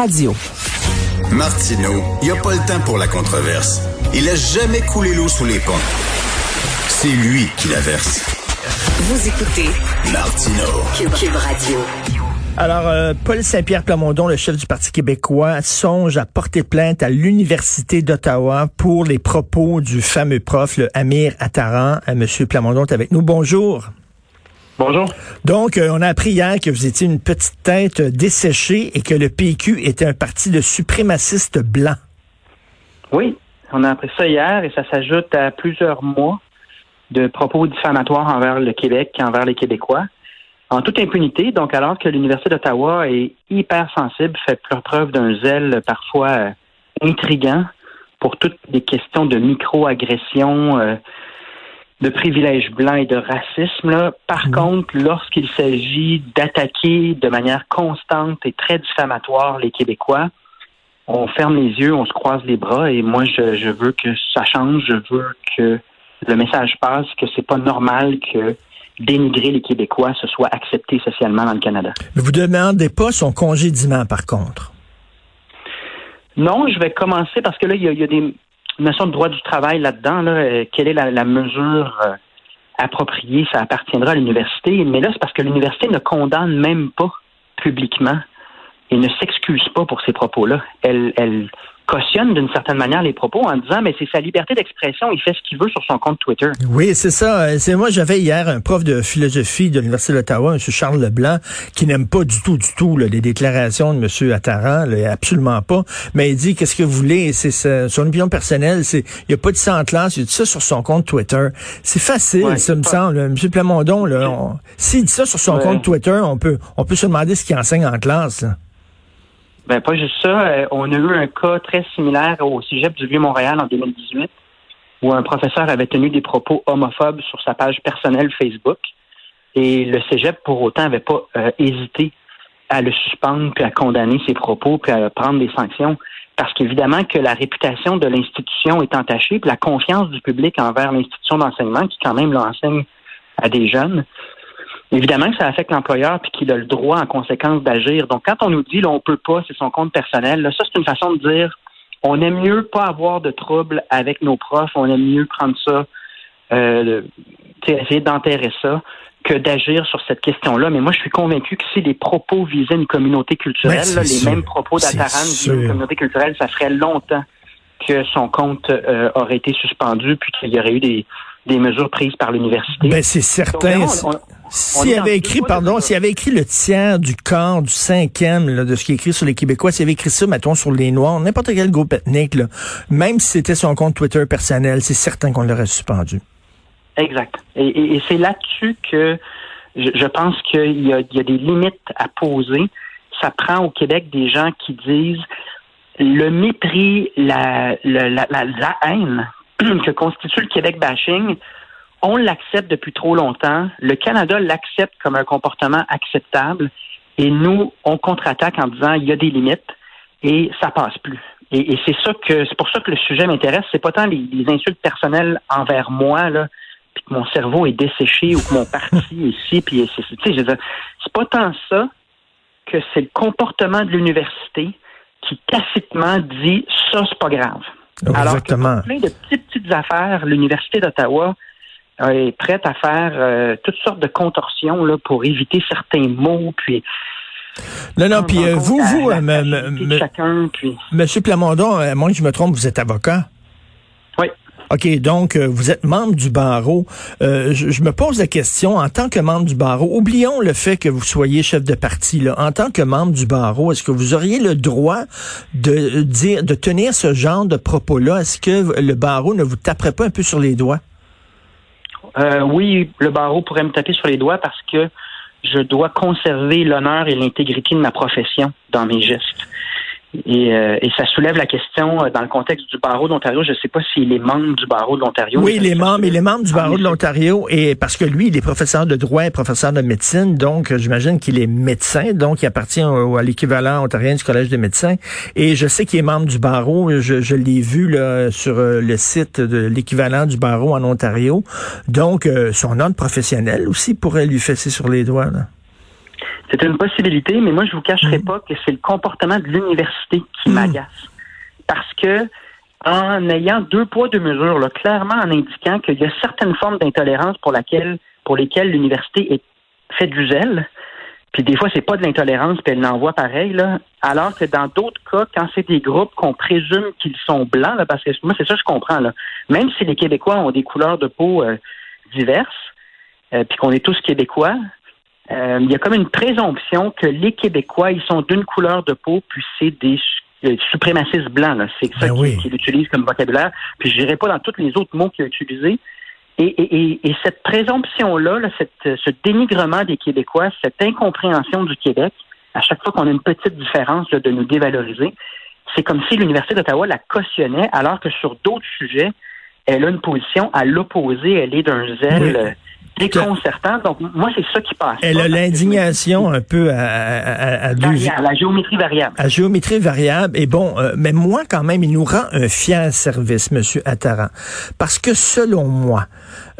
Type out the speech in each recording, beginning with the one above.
Radio. Martineau, il n'y a pas le temps pour la controverse. Il a jamais coulé l'eau sous les ponts. C'est lui qui la verse. Vous écoutez Martineau. Cube, Radio. Alors, euh, Paul Saint-Pierre Plamondon, le chef du Parti québécois, songe à porter plainte à l'Université d'Ottawa pour les propos du fameux prof, le Amir Attaran. Euh, Monsieur Plamondon est avec nous. Bonjour. Bonjour. Donc, euh, on a appris hier que vous étiez une petite tête desséchée et que le PQ était un parti de suprémacistes blancs. Oui, on a appris ça hier et ça s'ajoute à plusieurs mois de propos diffamatoires envers le Québec et envers les Québécois. En toute impunité, donc alors que l'Université d'Ottawa est hyper sensible, fait preuve d'un zèle parfois euh, intrigant pour toutes les questions de micro-agression, euh, de privilèges blancs et de racisme. Là. Par contre, lorsqu'il s'agit d'attaquer de manière constante et très diffamatoire les Québécois, on ferme les yeux, on se croise les bras et moi je, je veux que ça change, je veux que le message passe que c'est pas normal que dénigrer les Québécois ce soit accepté socialement dans le Canada. Mais vous demandez pas son congédiement, par contre. Non, je vais commencer parce que là, il y a, il y a des notions de droit du travail là-dedans. Là. Euh, quelle est la, la mesure euh, appropriée? Ça appartiendra à l'université. Mais là, c'est parce que l'université ne condamne même pas publiquement et ne s'excuse pas pour ces propos-là. Elle, elle cautionne d'une certaine manière les propos en disant mais c'est sa liberté d'expression, il fait ce qu'il veut sur son compte Twitter. Oui, c'est ça. Euh, C'est moi j'avais hier un prof de philosophie de l'Université d'Ottawa, M. Charles Leblanc, qui n'aime pas du tout, du tout là, les déclarations de M. Attaran, là, absolument pas. Mais il dit qu'est-ce que vous voulez, c'est son opinion personnelle, c'est il n'y a pas de ça en classe, il dit ça sur son compte Twitter. C'est facile, Ouais, ça me semble. M. Plamondon, s'il dit ça sur son Ouais. compte Twitter, on peut on peut se demander ce qu'il enseigne en classe. là. Ben pas juste ça, euh, on a eu un cas très similaire au Cégep du Vieux-Montréal en 2018 où un professeur avait tenu des propos homophobes sur sa page personnelle Facebook et le Cégep pour autant n'avait pas euh, hésité à le suspendre puis à condamner ses propos puis à prendre des sanctions parce qu'évidemment que la réputation de l'institution est entachée puis la confiance du public envers l'institution d'enseignement qui quand même l'enseigne à des jeunes Évidemment que ça affecte l'employeur puis qu'il a le droit en conséquence d'agir. Donc, quand on nous dit là, on peut pas, c'est son compte personnel, là, ça, c'est une façon de dire on aime mieux pas avoir de troubles avec nos profs, on aime mieux prendre ça, euh, essayer d'enterrer ça que d'agir sur cette question-là. Mais moi, je suis convaincu que si les propos visaient une communauté culturelle, Ben, là, les sûr. mêmes propos d'Ataran visaient une communauté culturelle, ça ferait longtemps que son compte euh, aurait été suspendu puis qu'il y aurait eu des, des mesures prises par l'université. Ben c'est certain. Donc, vraiment, on- on S'il avait écrit, pardon, s'il avait écrit le tiers du quart, du cinquième là, de ce qui est écrit sur les Québécois, s'il avait écrit ça, mettons, sur les Noirs, n'importe quel groupe ethnique, là, même si c'était son compte Twitter personnel, c'est certain qu'on l'aurait suspendu. Exact. Et, et- et c'est là-dessus que je, je pense qu'il y a, il y a des limites à poser. Ça prend au Québec des gens qui disent le mépris, la, la, la, la- la haine que constitue le Québec bashing, on l'accepte depuis trop longtemps. Le Canada l'accepte comme un comportement acceptable. Et nous, on contre-attaque en disant il y a des limites et ça passe plus. Et, et c'est ça que c'est pour ça que le sujet m'intéresse. C'est pas tant les, les insultes personnelles envers moi là, puis que mon cerveau est desséché ou que mon parti est ici, puis c'est, c'est- pas tant ça que c'est le comportement de l'université qui tacitement dit ça c'est pas grave. Alors que plein de petites petites affaires, l'université d'Ottawa est prête à faire euh, toutes sortes de contorsions là pour éviter certains mots puis Non, non, puis euh, vous, vous, euh, me- chacun puis Monsieur Plamondon, à moins que je me trompe, vous êtes avocat? oui. OK, donc euh, vous êtes membre du barreau. Euh, je, je me pose la question, en tant que membre du barreau, oublions le fait que vous soyez chef de parti. Là. En tant que membre du barreau, est-ce que vous auriez le droit de dire, de tenir ce genre de propos-là? Est-ce que le barreau ne vous taperait pas un peu sur les doigts? Euh, oui, le barreau pourrait me taper sur les doigts parce que je dois conserver l'honneur et l'intégrité de ma profession dans mes gestes. Et, euh, et ça soulève la question euh, dans le contexte du barreau de l'Ontario. Je ne sais pas s'il est membre du barreau de l'Ontario. Oui, est membre, il est membre du barreau de l'Ontario et parce que lui, il est professeur de droit et professeur de médecine, donc euh, j'imagine qu'il est médecin, donc il appartient au- à l'équivalent ontarien du Collège des médecins. Et je sais qu'il est membre du barreau, je, je l'ai vu là, sur euh, le site de l'équivalent du barreau en Ontario. Donc, euh, son ordre professionnel aussi pourrait lui fesser sur les doigts. Là. C'est une possibilité, mais moi, je vous cacherai Mhm. pas que c'est le comportement de l'université qui Mhm. m'agace. Parce que, en ayant deux poids, deux mesures, là, clairement en indiquant qu'il y a certaines formes d'intolérance pour laquelle, pour lesquelles l'université est fait du zèle, puis des fois, c'est pas de l'intolérance, puis elle l'envoie pareil, là. Alors que dans d'autres cas, quand c'est des groupes qu'on présume qu'ils sont blancs, là, parce que moi, c'est ça que je comprends, là. Même si les Québécois ont des couleurs de peau euh, diverses, euh, puis qu'on est tous Québécois, euh, il y a comme une présomption que les Québécois, ils sont d'une couleur de peau, puis c'est des euh, suprémacistes blancs. C'est ça Ben qu'il oui. utilise comme vocabulaire. Puis je n'irai pas dans tous les autres mots qu'il a utilisés. Et, et, et, et cette présomption-là, là, euh, ce dénigrement des Québécois, cette incompréhension du Québec, à chaque fois qu'on a une petite différence là, de nous dévaloriser, c'est comme si l'Université d'Ottawa la cautionnait, alors que sur d'autres sujets, elle a une position à l'opposé, elle est d'un zèle Oui. Euh, déconcertant. Donc, moi, c'est ça qui passe. Elle a l'indignation un peu à, à- à- à deux variable, la géométrie variable. à géométrie variable. Et bon, euh, mais moi, quand même, il nous rend un fier service, Monsieur Attaran. Parce que selon moi,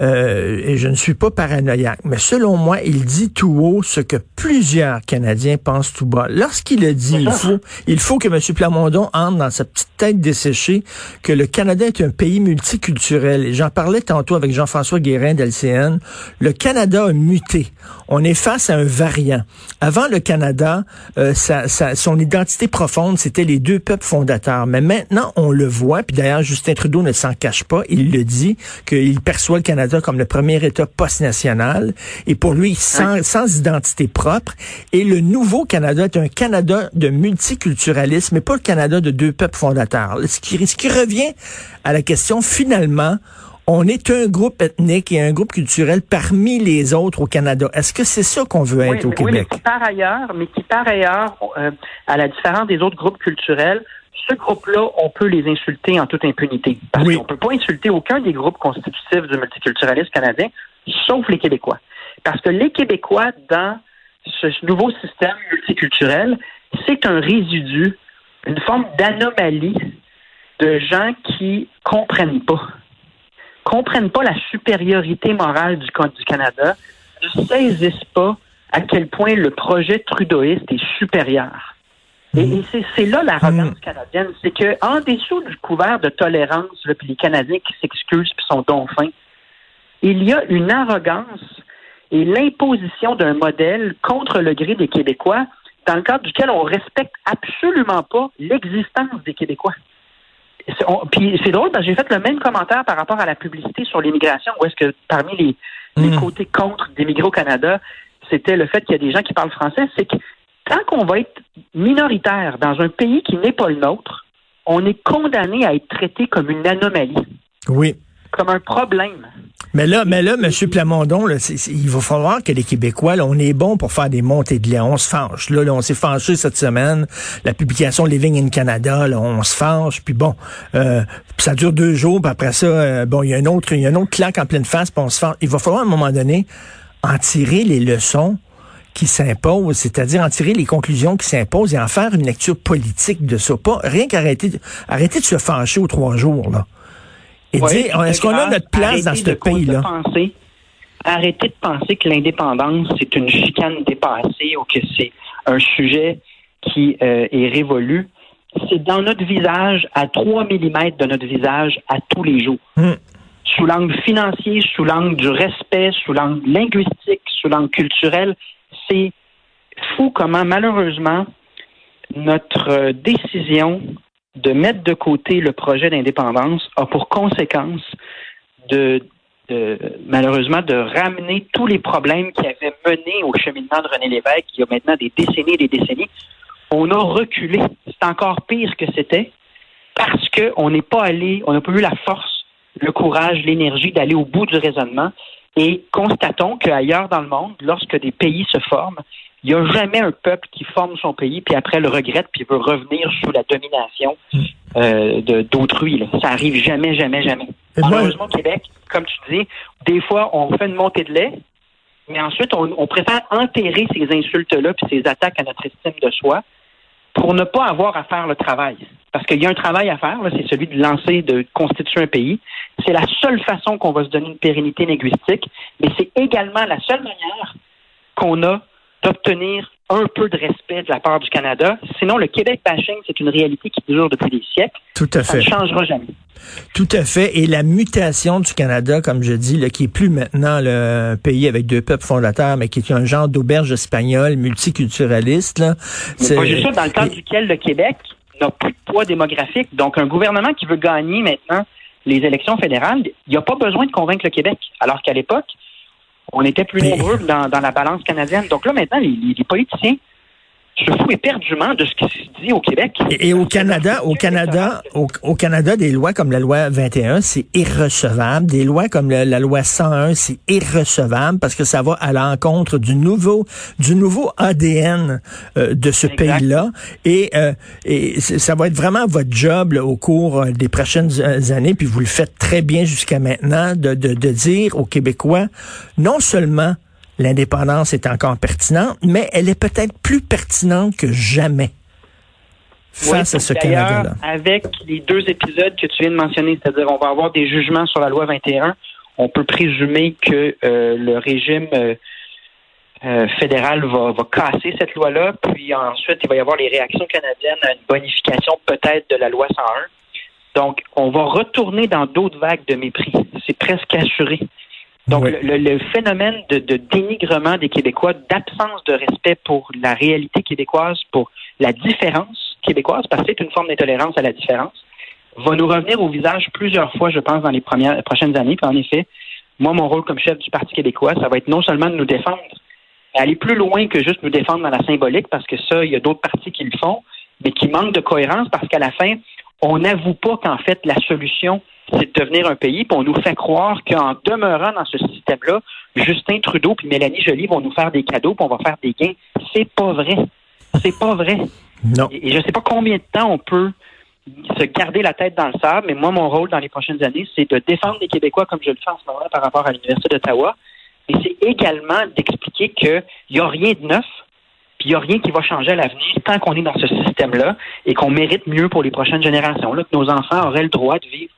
euh, et je ne suis pas paranoïaque, mais selon moi, il dit tout haut ce que plusieurs Canadiens pensent tout bas. Lorsqu'il a dit, il faut, il faut que M. Plamondon entre dans sa petite tête desséchée que le Canada est un pays multiculturel. Et j'en parlais tantôt avec Jean-François Guérin d'LCN. Le Canada a muté. On est face à un variant. Avant le Canada, euh, sa- sa- son identité profonde, c'était les deux peuples fondateurs. Mais maintenant, on le voit, puis d'ailleurs, Justin Trudeau ne s'en cache pas. Il le dit, qu'il perçoit le Canada comme le premier État post-national. Et pour lui, sans, sans identité propre. Et le nouveau Canada est un Canada de multiculturalisme, mais pas le Canada de deux peuples fondateurs. Ce qui, ce qui revient à la question, finalement, on est un groupe ethnique et un groupe culturel parmi les autres au Canada. Est-ce que c'est ça qu'on veut Oui, être au mais, oui, mais Québec? qui par ailleurs, mais qui par ailleurs, euh, à la différence des autres groupes culturels, ce groupe-là, on peut les insulter en toute impunité. Parce Oui. qu'on peut pas insulter aucun des groupes constitutifs du multiculturalisme canadien, sauf les Québécois. Parce que les Québécois, dans ce nouveau système multiculturel, c'est un résidu, une forme d'anomalie de gens qui comprennent pas comprennent pas la supériorité morale du, du Canada, ne saisissent pas à quel point le projet trudeauiste est supérieur. Et, et c'est, là l'arrogance canadienne, c'est que en dessous du couvert de tolérance, là, puis les Canadiens qui s'excusent puis sont donc fins, il y a une arrogance et l'imposition d'un modèle contre le gré des Québécois, dans le cadre duquel on respecte absolument pas l'existence des Québécois. Puis c'est drôle parce que j'ai fait le même commentaire par rapport à la publicité sur l'immigration, où est-ce que parmi les, les Mm. côtés contre d'émigrer au Canada, c'était le fait qu'il y a des gens qui parlent français, c'est que tant qu'on va être minoritaire dans un pays qui n'est pas le nôtre, on est condamné à être traité comme une anomalie, Oui. comme un problème. Mais là, mais là, M. Plamondon, là, il va falloir que les Québécois, là, on est bon pour faire des montées de lait. On se fâche. Là, là, on s'est fâché cette semaine. La publication Living in Canada, là, on se fâche. Puis bon, euh, ça dure deux jours. Puis après ça, euh, bon, il y a un autre, il y a un autre claque en pleine face. Puis on se fâche. Il va falloir à un moment donné en tirer les leçons qui s'imposent, c'est-à-dire en tirer les conclusions qui s'imposent et en faire une lecture politique de ça. Pas rien qu'arrêter, arrêter de se fâcher aux trois jours là. Et dire, est-ce qu'on a notre place dans ce pays-là? Arrêtez de penser que l'indépendance, c'est une chicane dépassée ou que c'est un sujet qui euh, est révolu. C'est dans notre visage, à 3 mm de notre visage, à tous les jours. Hmm. Sous l'angle financier, sous l'angle du respect, sous l'angle linguistique, sous l'angle culturel, c'est fou comment, malheureusement, notre euh, décision de mettre de côté le projet d'indépendance a pour conséquence de, malheureusement de ramener tous les problèmes qui avaient mené au cheminement de René Lévesque il y a maintenant des décennies et des décennies. On a reculé. C'est encore pire que c'était parce qu'on n'est pas allé, on n'a pas eu la force, le courage, l'énergie d'aller au bout du raisonnement. Et constatons qu'ailleurs dans le monde, lorsque des pays se forment, il n'y a jamais un peuple qui forme son pays, puis après le regrette, puis veut revenir sous la domination euh, de- d'autrui. Ça arrive jamais, jamais, jamais. Malheureusement, au Québec, comme tu dis, des fois, on fait une montée de lait, mais ensuite, on, on préfère enterrer ces insultes-là puis ces attaques à notre estime de soi pour ne pas avoir à faire le travail. Parce qu'il y a un travail à faire, c'est celui de lancer, de constituer un pays. C'est la seule façon qu'on va se donner une pérennité linguistique, mais c'est également la seule manière qu'on a d'obtenir un peu de respect de la part du Canada. Sinon, le Québec bashing, c'est une réalité qui dure depuis des siècles. Tout à Ça fait. ne changera jamais. Tout à fait. Et la mutation du Canada, comme je dis, là, qui est plus maintenant le pays avec deux peuples fondateurs, mais qui est un genre d'auberge espagnole multiculturaliste. Là, Mais pas juste ça, dans le cadre duquel le Québec n'a plus de poids démographique. Donc, un gouvernement qui veut gagner maintenant les élections fédérales, il n'y a pas besoin de convaincre le Québec. Alors qu'à l'époque, on était plus nombreux dans, dans la balance canadienne. Donc là, maintenant, les- les politiciens se foutent éperdument de ce qui se dit au Québec. Et, et au Canada, au Canada, au, au Canada, des lois comme la loi 21, c'est irrecevable. Des lois comme la loi 101, c'est irrecevable parce que ça va à l'encontre du nouveau, du nouveau ADN euh, de ce pays-là. Et, euh, et ça va être vraiment votre job là, au cours euh, des prochaines années, puis vous le faites très bien jusqu'à maintenant, de, de, de dire aux Québécois, non seulement l'indépendance est encore pertinente, mais elle est peut-être plus pertinente que jamais face Oui, à ce Canada-là. Avec les deux épisodes que tu viens de mentionner, c'est-à-dire on va avoir des jugements sur la loi 21, on peut présumer que euh, le régime euh, euh, fédéral va, va casser cette loi-là, puis ensuite il va y avoir les réactions canadiennes à une bonification peut-être de la loi 101. Donc, on va retourner dans d'autres vagues de mépris. C'est presque assuré. Donc, Oui. le, le phénomène de, de dénigrement des Québécois, d'absence de respect pour la réalité québécoise, pour la différence québécoise, parce que c'est une forme d'intolérance à la différence, va nous revenir au visage plusieurs fois, je pense, dans les premières, prochaines années. Puis en effet, moi, mon rôle comme chef du Parti québécois, ça va être non seulement de nous défendre, mais aller plus loin que juste nous défendre dans la symbolique, parce que ça, il y a d'autres partis qui le font, mais qui manquent de cohérence, parce qu'à la fin, on n'avoue pas qu'en fait, la solution, c'est de devenir un pays, puis on nous fait croire qu'en demeurant dans ce système-là, Justin Trudeau puis Mélanie Joly vont nous faire des cadeaux, puis on va faire des gains. C'est pas vrai. C'est pas vrai. Non. Et et je ne sais pas combien de temps on peut se garder la tête dans le sable, mais moi, mon rôle dans les prochaines années, c'est de défendre les Québécois comme je le fais en ce moment par rapport à l'Université d'Ottawa. Et c'est également d'expliquer qu'il n'y a rien de neuf, puis il n'y a rien qui va changer à l'avenir tant qu'on est dans ce système-là et qu'on mérite mieux pour les prochaines générations, là, que nos enfants auraient le droit de vivre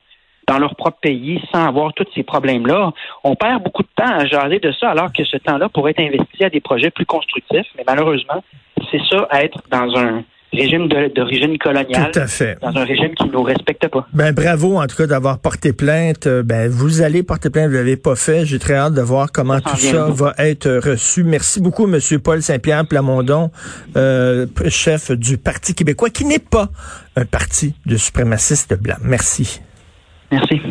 dans leur propre pays sans avoir tous ces problèmes-là. On perd beaucoup de temps à jaser de ça, alors que ce temps-là pourrait être investi à des projets plus constructifs. Mais malheureusement, c'est ça, être dans un régime d'origine coloniale, Tout à fait. dans un régime qui ne nous respecte pas. Ben bravo en tout cas d'avoir porté plainte. Euh, Ben vous allez porter plainte, vous l'avez pas fait. J'ai très hâte de voir comment Ça tout ça va être reçu. Merci beaucoup, Monsieur Paul Saint-Pierre Plamondon, euh, chef du Parti québécois, qui n'est pas un parti de suprémacistes blancs. Merci. Merci.